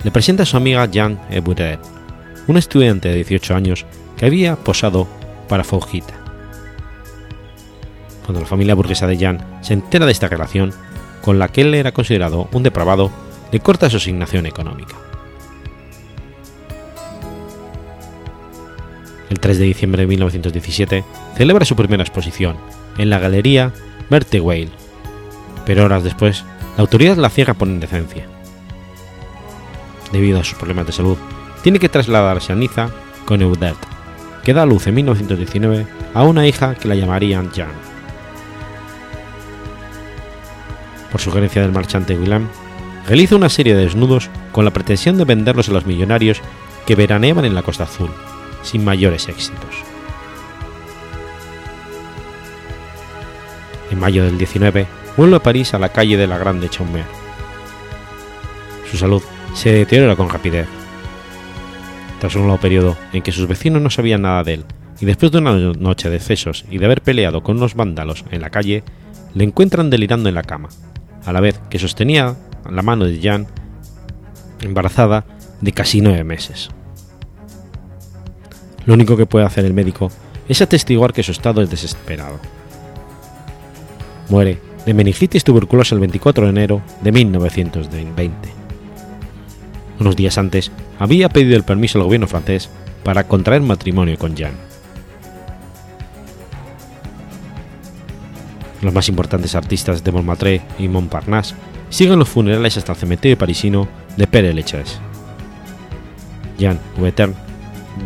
le presenta a su amiga Jan Eburet, un estudiante de 18 años que había posado para Fojita. Cuando la familia burguesa de Jan se entera de esta relación, con la que él era considerado un depravado, le corta su asignación económica. El 3 de diciembre de 1917 celebra su primera exposición en la galería Berthe Weil, pero horas después la autoridad la cierra por indecencia. Debido a sus problemas de salud, tiene que trasladarse a Niza con Eudet, que da a luz en 1919 a una hija que la llamarían Jan. Por sugerencia del marchante Willem, realiza una serie de desnudos con la pretensión de venderlos a los millonarios que veraneaban en la Costa Azul, sin mayores éxitos. En mayo del 19 vuelve a París a la calle de la Grande Chaumer. Su salud se deteriora con rapidez. Tras un largo periodo en que sus vecinos no sabían nada de él, y después de una noche de excesos y de haber peleado con unos vándalos en la calle, le encuentran delirando en la cama, a la vez que sostenía la mano de Jan, embarazada de casi nueve meses. Lo único que puede hacer el médico es atestiguar que su estado es desesperado. Muere de meningitis tuberculosa el 24 de enero de 1920. Unos días antes había pedido el permiso al gobierno francés para contraer matrimonio con Jean. Los más importantes artistas de Montmartre y Montparnasse siguen los funerales hasta el cementerio parisino de Père Lachaise. Jean Huetern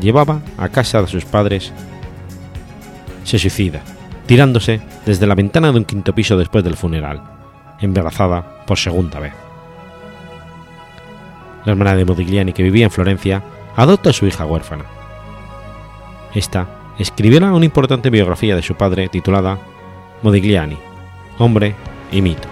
llevaba a casa de sus padres. Se suicida, tirándose desde la ventana de un quinto piso después del funeral, embarazada por segunda vez. La hermana de Modigliani, que vivía en Florencia, adopta a su hija huérfana. Esta escribiera una importante biografía de su padre titulada Modigliani, hombre y mito.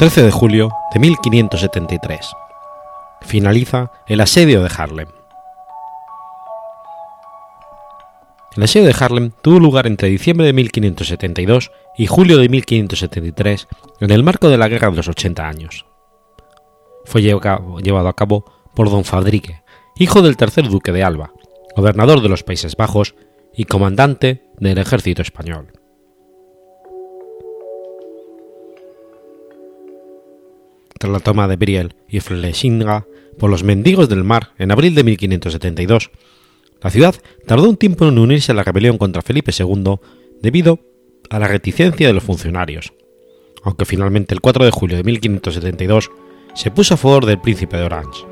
13 de julio de 1573. Finaliza el asedio de Harlem. El asedio de Harlem tuvo lugar entre diciembre de 1572 y julio de 1573 en el marco de la Guerra de los 80 años. Fue llevado a cabo por don Fadrique, hijo del tercer duque de Alba, gobernador de los Países Bajos y comandante del ejército español. Tras la toma de Briel y Flesinga por los mendigos del mar en abril de 1572, la ciudad tardó un tiempo en unirse a la rebelión contra Felipe II debido a la reticencia de los funcionarios, aunque finalmente el 4 de julio de 1572 se puso a favor del príncipe de Orange.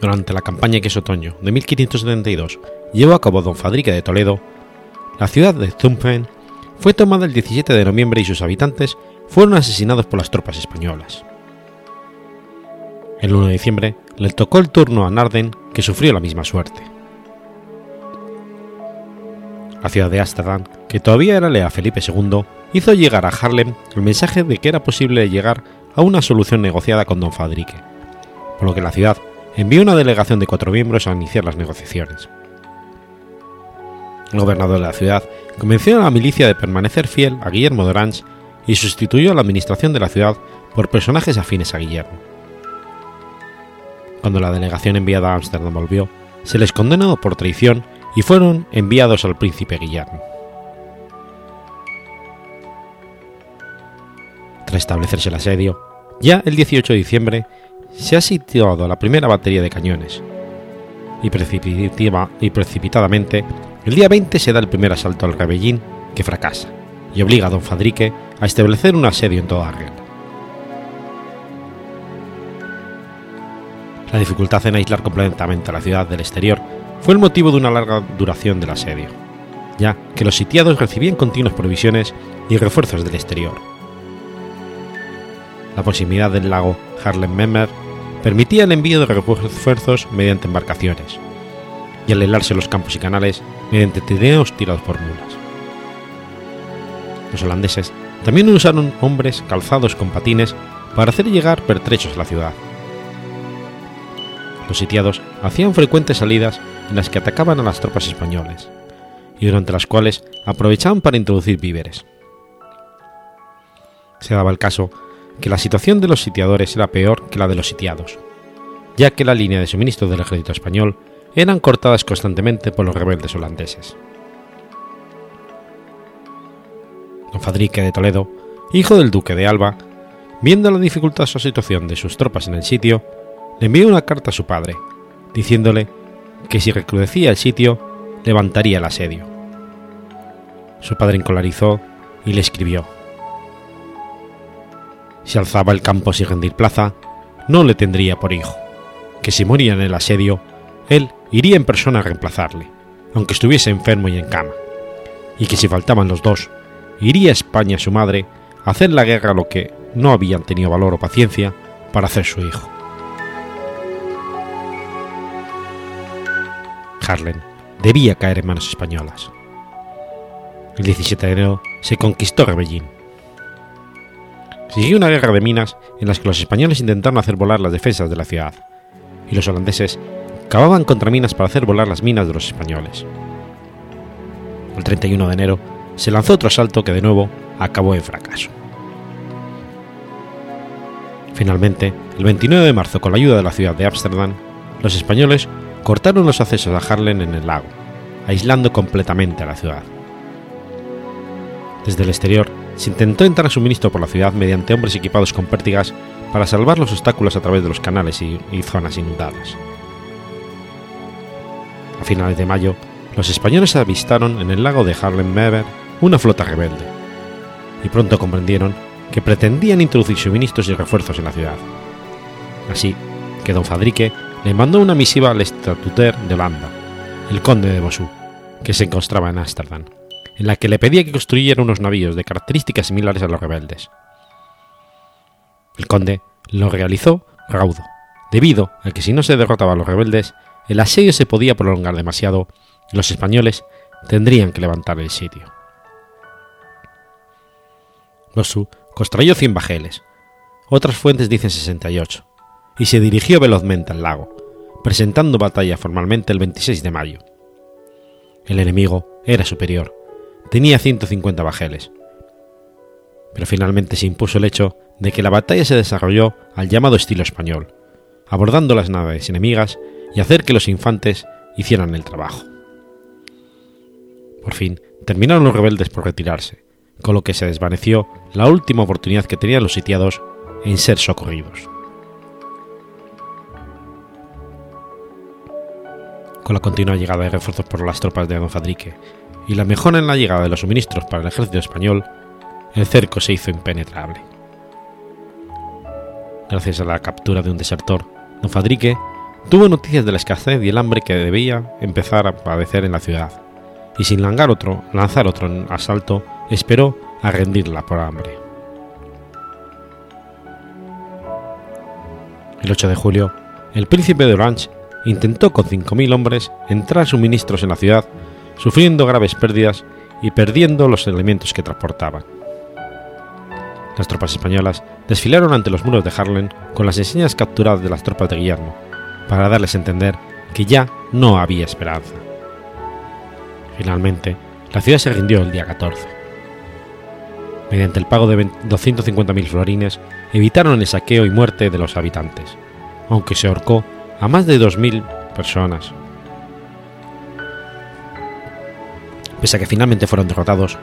Durante la campaña que es otoño de 1572 llevó a cabo don Fadrique de Toledo, la ciudad de Zumpen fue tomada el 17 de noviembre y sus habitantes fueron asesinados por las tropas españolas. El 1 de diciembre le tocó el turno a Narden, que sufrió la misma suerte. La ciudad de Ámsterdam, que todavía era lea a Felipe II, hizo llegar a Harlem el mensaje de que era posible llegar a una solución negociada con don Fadrique, por lo que la ciudad envió una delegación de cuatro miembros a iniciar las negociaciones. El gobernador de la ciudad convenció a la milicia de permanecer fiel a Guillermo de Orange y sustituyó la administración de la ciudad por personajes afines a Guillermo. Cuando la delegación enviada a Ámsterdam volvió, se les condenó por traición y fueron enviados al príncipe Guillermo. Tras establecerse el asedio, ya el 18 de diciembre se ha situado la primera batería de cañones, y, y precipitadamente el día 20 se da el primer asalto al Rebellín que fracasa y obliga a don Fadrique a establecer un asedio en toda Argel. La dificultad en aislar completamente a la ciudad del exterior fue el motivo de una larga duración del asedio, ya que los sitiados recibían continuas provisiones y refuerzos del exterior. La proximidad del lago Harlem-Memmer permitía el envío de refuerzos mediante embarcaciones, y al helarse los campos y canales mediante trineos tirados por mulas. Los holandeses también usaron hombres calzados con patines para hacer llegar pertrechos a la ciudad. Los sitiados hacían frecuentes salidas en las que atacaban a las tropas españolas, y durante las cuales aprovechaban para introducir víveres. Se daba el caso que la situación de los sitiadores era peor que la de los sitiados, ya que la línea de suministro del ejército español eran cortadas constantemente por los rebeldes holandeses. Fadrique de Toledo, hijo del duque de Alba, viendo la dificultosa situación de sus tropas en el sitio, le envió una carta a su padre, diciéndole que si recrudecía el sitio, levantaría el asedio. Su padre encolarizó y le escribió: Si alzaba el campo sin rendir plaza, no le tendría por hijo, que si moría en el asedio, él iría en persona a reemplazarle, aunque estuviese enfermo y en cama, y que si faltaban los dos, iría España su madre a hacer la guerra a lo que no habían tenido valor o paciencia para hacer su hijo. Harlem debía caer en manos españolas. El 17 de enero se conquistó Rebellín. Siguió una guerra de minas en las que los españoles intentaron hacer volar las defensas de la ciudad, y los holandeses cavaban contra minas para hacer volar las minas de los españoles. El 31 de enero se lanzó otro asalto que de nuevo acabó en fracaso. Finalmente, el 29 de marzo, con la ayuda de la ciudad de Ámsterdam, los españoles cortaron los accesos a Harlem en el lago, aislando completamente a la ciudad. Desde el exterior, se intentó entrar a suministro por la ciudad mediante hombres equipados con pértigas para salvar los obstáculos a través de los canales y, zonas inundadas. A finales de mayo, los españoles avistaron en el lago de Harlem-Mever una flota rebelde, y pronto comprendieron que pretendían introducir suministros y refuerzos en la ciudad. Así que don Fadrique le mandó una misiva al estatuter de Holanda, el conde de Bossu, que se encontraba en Ámsterdam, en la que le pedía que construyera unos navíos de características similares a los rebeldes. El conde lo realizó raudo, debido a que si no se derrotaba a los rebeldes, el asedio se podía prolongar demasiado y los españoles tendrían que levantar el sitio. Bossu construyó 100 bajeles, otras fuentes dicen 68, y se dirigió velozmente al lago, presentando batalla formalmente el 26 de mayo. El enemigo era superior, tenía 150 bajeles, pero finalmente se impuso el hecho de que la batalla se desarrolló al llamado estilo español, abordando las naves enemigas y hacer que los infantes hicieran el trabajo. Por fin, terminaron los rebeldes por retirarse, con lo que se desvaneció la última oportunidad que tenían los sitiados en ser socorridos. Con la continua llegada de refuerzos por las tropas de Don Fadrique y la mejora en la llegada de los suministros para el ejército español, el cerco se hizo impenetrable. Gracias a la captura de un desertor, Don Fadrique tuvo noticias de la escasez y el hambre que debía empezar a padecer en la ciudad, y sin lanzar otro, lanzar otro asalto, esperó a rendirla por hambre. El 8 de julio, el príncipe de Orange intentó con 5.000 hombres entrar suministros en la ciudad, sufriendo graves pérdidas y perdiendo los elementos que transportaban. Las tropas españolas desfilaron ante los muros de Harlem con las enseñas capturadas de las tropas de Guillermo, para darles a entender que ya no había esperanza. Finalmente, la ciudad se rindió el día 14. Mediante el pago de 250.000 florines, evitaron el saqueo y muerte de los habitantes, aunque se ahorcó a más de 2.000 personas. Pese a que finalmente fueron derrotados,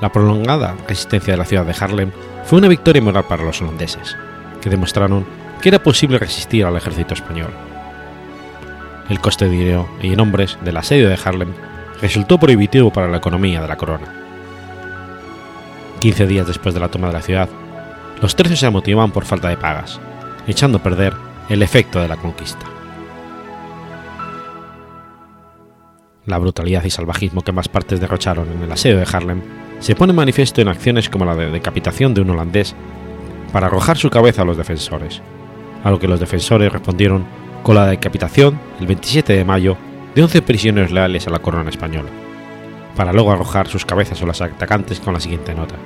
la prolongada resistencia de la ciudad de Harlem fue una victoria moral para los holandeses, que demostraron que era posible resistir al ejército español. El coste de dinero y en hombres del asedio de Harlem resultó prohibitivo para la economía de la corona. Quince días después de la toma de la ciudad, los tercios se motivaban por falta de pagas, echando a perder el efecto de la conquista. La brutalidad y salvajismo que ambas partes derrocharon en el asedio de Harlem se pone manifiesto en acciones como la de decapitación de un holandés para arrojar su cabeza a los defensores, a lo que los defensores respondieron con la decapitación el 27 de mayo de 11 prisioneros leales a la corona española, para luego arrojar sus cabezas a los atacantes con la siguiente nota.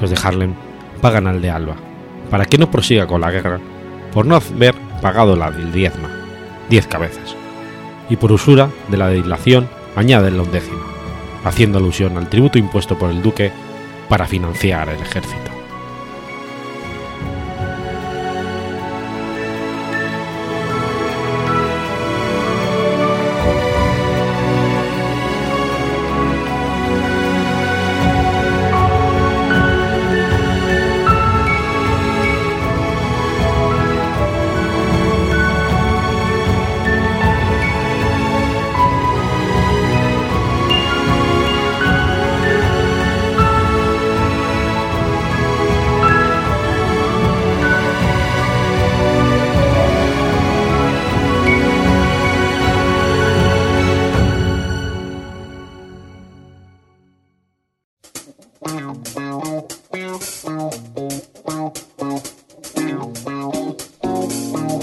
Los de Harlem pagan al de Alba, para que no prosiga con la guerra por no haber pagado la del diezma, 10 cabezas, y por usura de la dilación añade la undécima haciendo alusión al tributo impuesto por el duque para financiar el ejército.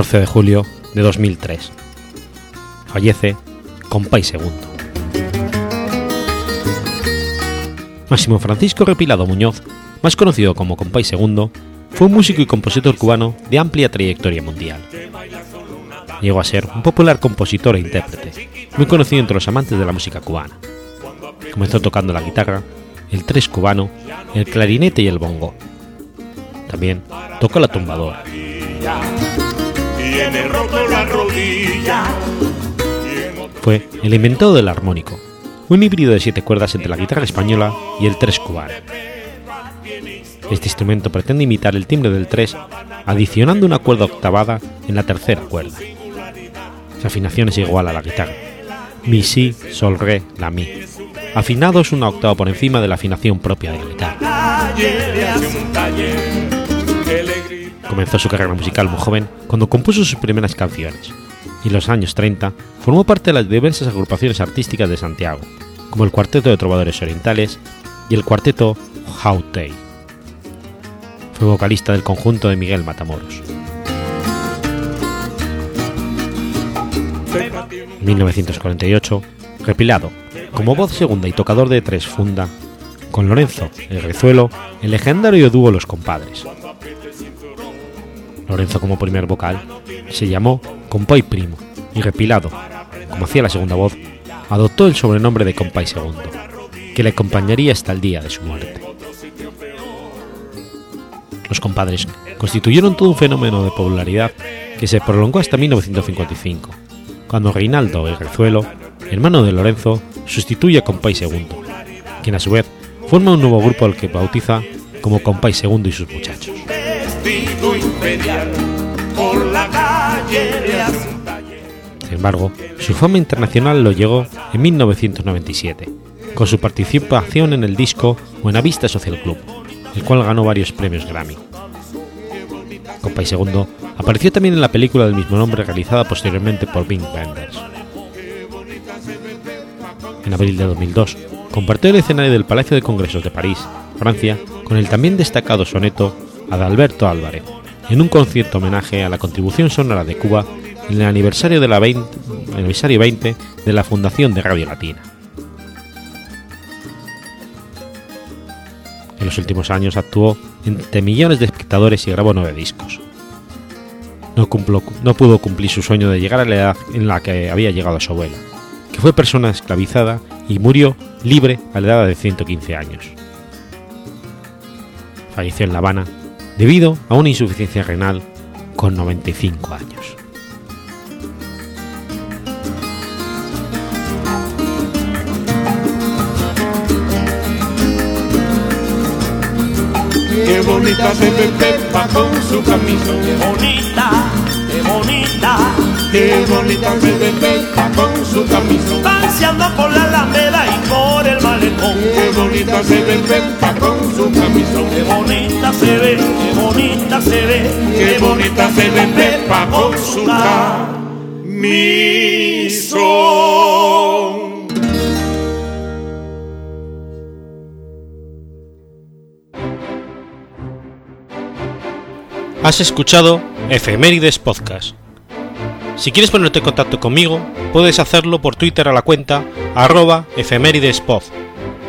...14 de julio de 2003... ...fallece Compay Segundo. Máximo Francisco Repilado Muñoz, más conocido como Compay Segundo, fue un músico y compositor cubano de amplia trayectoria mundial. Llegó a ser un popular compositor e intérprete, muy conocido entre los amantes de la música cubana. Comenzó tocando la guitarra, el tres cubano, el clarinete y el bongo. También tocó la tumbadora. Fue el inventor del armónico, un híbrido de siete cuerdas entre la guitarra española y el tres cubano. Este instrumento pretende imitar el timbre del tres, adicionando una cuerda octavada en la tercera cuerda. Su afinación es igual a la guitarra. Mi, si, sol, re, la, mi. Afinados una octava por encima de la afinación propia de la guitarra. Comenzó su carrera musical muy joven cuando compuso sus primeras canciones, y en los años 30 formó parte de las diversas agrupaciones artísticas de Santiago, como el Cuarteto de Trovadores Orientales y el Cuarteto Hautei. Fue vocalista del conjunto de Miguel Matamoros. En 1948, repilado, como voz segunda y tocador de tres funda, con Lorenzo, el Rezuelo, el legendario dúo Los Compadres. Lorenzo como primer vocal se llamó Compay Primo y Repilado, como hacía la segunda voz, adoptó el sobrenombre de Compay Segundo, que le acompañaría hasta el día de su muerte. Los compadres constituyeron todo un fenómeno de popularidad que se prolongó hasta 1955, cuando Reinaldo el Rezuelo, hermano de Lorenzo, sustituye a Compay Segundo, quien a su vez forma un nuevo grupo al que bautiza como Compay Segundo y sus muchachos. Sin embargo, su fama internacional lo llegó en 1997, con su participación en el disco Buenavista Social Club, el cual ganó varios premios Grammy. Compay Segundo apareció también en la película del mismo nombre realizada posteriormente por Bing Benders. En abril de 2002, compartió el escenario del Palacio de Congresos de París, Francia, con el también destacado soneto Adalberto Álvarez, en un concierto homenaje a la contribución sonora de Cuba en el aniversario, de la 20, aniversario 20 de la Fundación de Radio Latina. En los últimos años actuó entre millones de espectadores y grabó nueve discos. No, no, pudo cumplir su sueño de llegar a la edad en la que había llegado su abuela, que fue persona esclavizada y murió libre a la edad de 115 años. Falleció en La Habana debido a una insuficiencia renal con 95 años. Qué bonita se ve Pepa con su camisa. Qué bonita, qué bonita. Qué bonita se ve Pepa con su camisa. Paseando por la alameda Qué bonita se ve Pepa con su camisa. Qué bonita se ve, qué bonita se ve. Qué bonita se ve Pepa con su camisa. Has escuchado Efemérides Podcast. Si quieres ponerte en contacto conmigo, puedes hacerlo por Twitter a la cuenta arroba efemeridespod